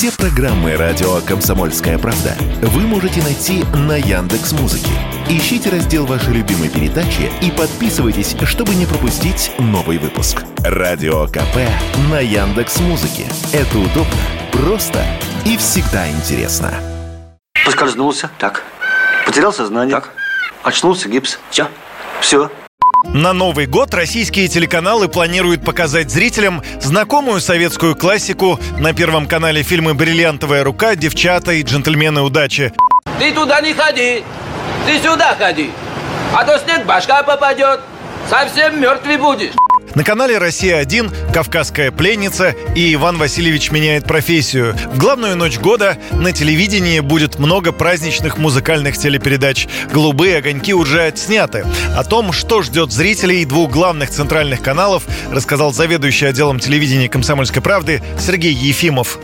Все программы радио Комсомольская правда вы можете найти на Яндекс Музыке. Ищите раздел вашей любимой передачи и подписывайтесь, чтобы не пропустить новый выпуск. Радио КП на Яндекс Музыке. Это удобно, просто и всегда интересно. Поскользнулся. Так, Потерял сознание. так, Очнулся, гипс. все. Все. На Новый год российские телеканалы планируют показать зрителям знакомую советскую классику на Первом канале фильмы «Бриллиантовая рука», «Девчата» и «Джентльмены удачи». Ты туда не ходи, ты сюда ходи, а то снег башка попадет, совсем мертвый будешь. На канале «Россия-1» «Кавказская пленница» и «Иван Васильевич меняет профессию». В главную ночь года на телевидении будет много праздничных музыкальных телепередач. «Голубые огоньки» уже отсняты. О том, что ждет зрителей двух главных центральных каналов, рассказал заведующий отделом телевидения «Комсомольской правды» Сергей Ефимов.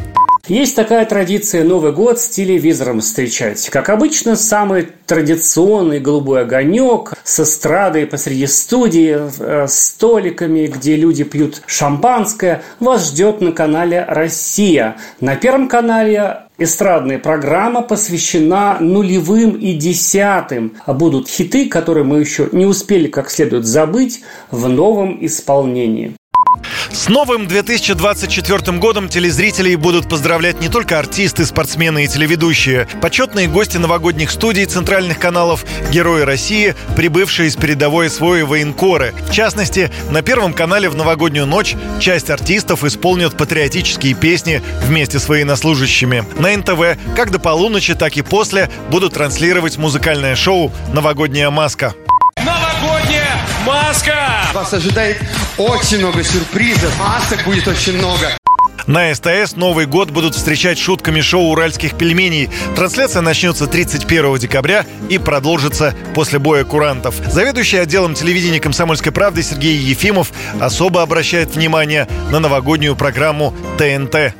Есть такая традиция Новый год с телевизором встречать. Как обычно, самый традиционный голубой огонек с эстрадой посреди студии, э, с столиками, где люди пьют шампанское, вас ждет на канале «Россия». На Первом канале Эстрадная программа посвящена нулевым и десятым. А будут хиты, которые мы еще не успели как следует забыть в новом исполнении. С новым 2024 годом телезрителей будут поздравлять не только артисты, спортсмены и телеведущие. Почетные гости новогодних студий центральных каналов, герои России, прибывшие из передовой свои военкоры. В частности, на Первом канале в новогоднюю ночь часть артистов исполнят патриотические песни вместе с военнослужащими. На НТВ как до полуночи, так и после будут транслировать музыкальное шоу «Новогодняя маска». Маска! Вас ожидает очень много сюрпризов. Масок будет очень много. На СТС Новый год будут встречать шутками шоу «Уральских пельменей». Трансляция начнется 31 декабря и продолжится после боя курантов. Заведующий отделом телевидения «Комсомольской правды» Сергей Ефимов особо обращает внимание на новогоднюю программу ТНТ.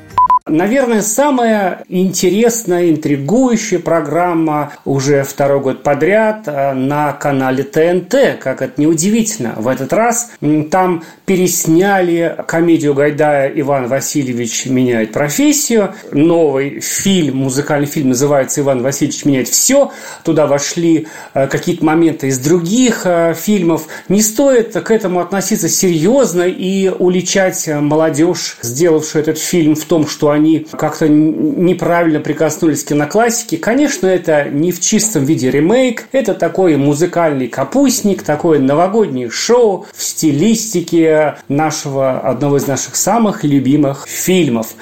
Наверное, самая интересная, интригующая программа уже второй год подряд э, на канале ТНТ, как это неудивительно. В этот раз там пересняли комедию Гайдая «Иван Васильевич меняет профессию». Новый фильм, музыкальный фильм называется «Иван Васильевич меняет все». Туда вошли э, какие-то моменты из других э, фильмов. Не стоит к этому относиться серьезно и уличать молодежь, сделавшую этот фильм, в том, что они как-то неправильно прикоснулись к киноклассике. Конечно, это не в чистом виде ремейк, это такой музыкальный капустник, такое новогоднее шоу в стилистике нашего, одного из наших самых любимых фильмов.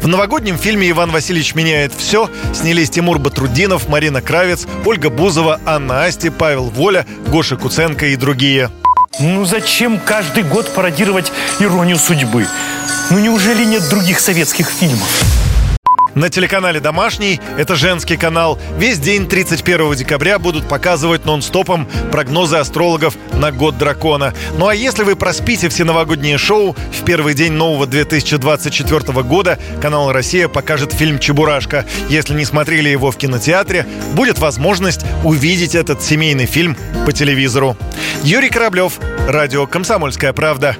В новогоднем фильме «Иван Васильевич меняет все» снялись Тимур Батрудинов, Марина Кравец, Ольга Бузова, Анна Асти, Павел Воля, Гоша Куценко и другие. Ну зачем каждый год пародировать иронию судьбы? Ну неужели нет других советских фильмов? На телеканале «Домашний» — это женский канал. Весь день 31 декабря будут показывать нон-стопом прогнозы астрологов на год дракона. Ну а если вы проспите все новогодние шоу, в первый день нового 2024 года канал «Россия» покажет фильм «Чебурашка». Если не смотрели его в кинотеатре, будет возможность увидеть этот семейный фильм по телевизору. Юрий Кораблев, радио «Комсомольская правда».